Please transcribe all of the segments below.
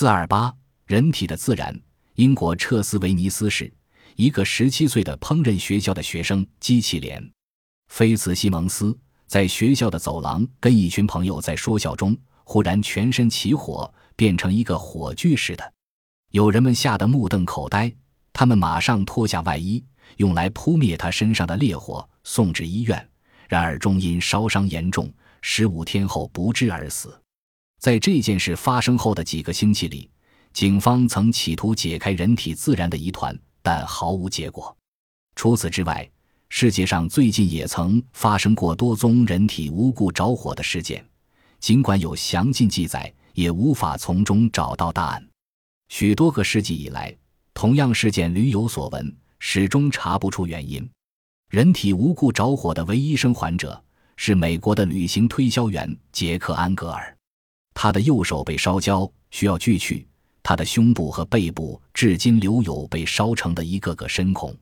四二八，人体的自然。英国彻斯维尼斯市一个十七岁的烹饪学校的学生机器连菲茨西蒙斯在学校的走廊跟一群朋友在说笑中，忽然全身起火，变成一个火炬似的。有人们吓得目瞪口呆，他们马上脱下外衣，用来扑灭他身上的烈火，送至医院。然而终因烧伤严重，十五天后不治而死。在这件事发生后的几个星期里。警方曾企图解开人体自燃的疑团，但毫无结果。除此之外，世界上最近也曾发生过多宗人体无故着火的事件，尽管有详尽记载，也无法从中找到答案。许多个世纪以来，同样事件屡有所闻，始终查不出原因。人体无故着火的唯一生还者是美国的旅行推销员杰克·安格尔，他的右手被烧焦，需要锯去。他的胸部和背部至今留有被烧成的一个个深孔。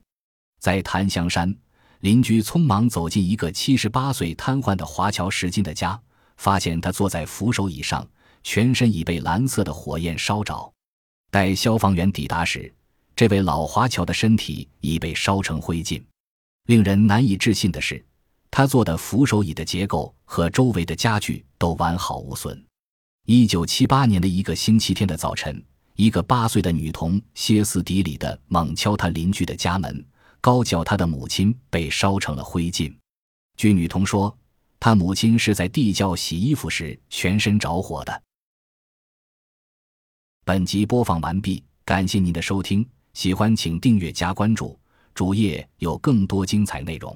在檀香山，邻居匆忙走进一个七十八岁瘫痪的华侨石金的家，发现他坐在扶手椅上，全身已被蓝色的火焰烧着。待消防员抵达时，这位老华侨的身体已被烧成灰烬。令人难以置信的是，他坐的扶手椅的结构和周围的家具都完好无损。一九七八年的一个星期天的早晨。一个八岁的女童歇斯底里的猛敲她邻居的家门，高叫她的母亲被烧成了灰烬。据女童说，她母亲是在地窖洗衣服时全身着火的。本集播放完毕，感谢您的收听，喜欢请订阅加关注，主页有更多精彩内容。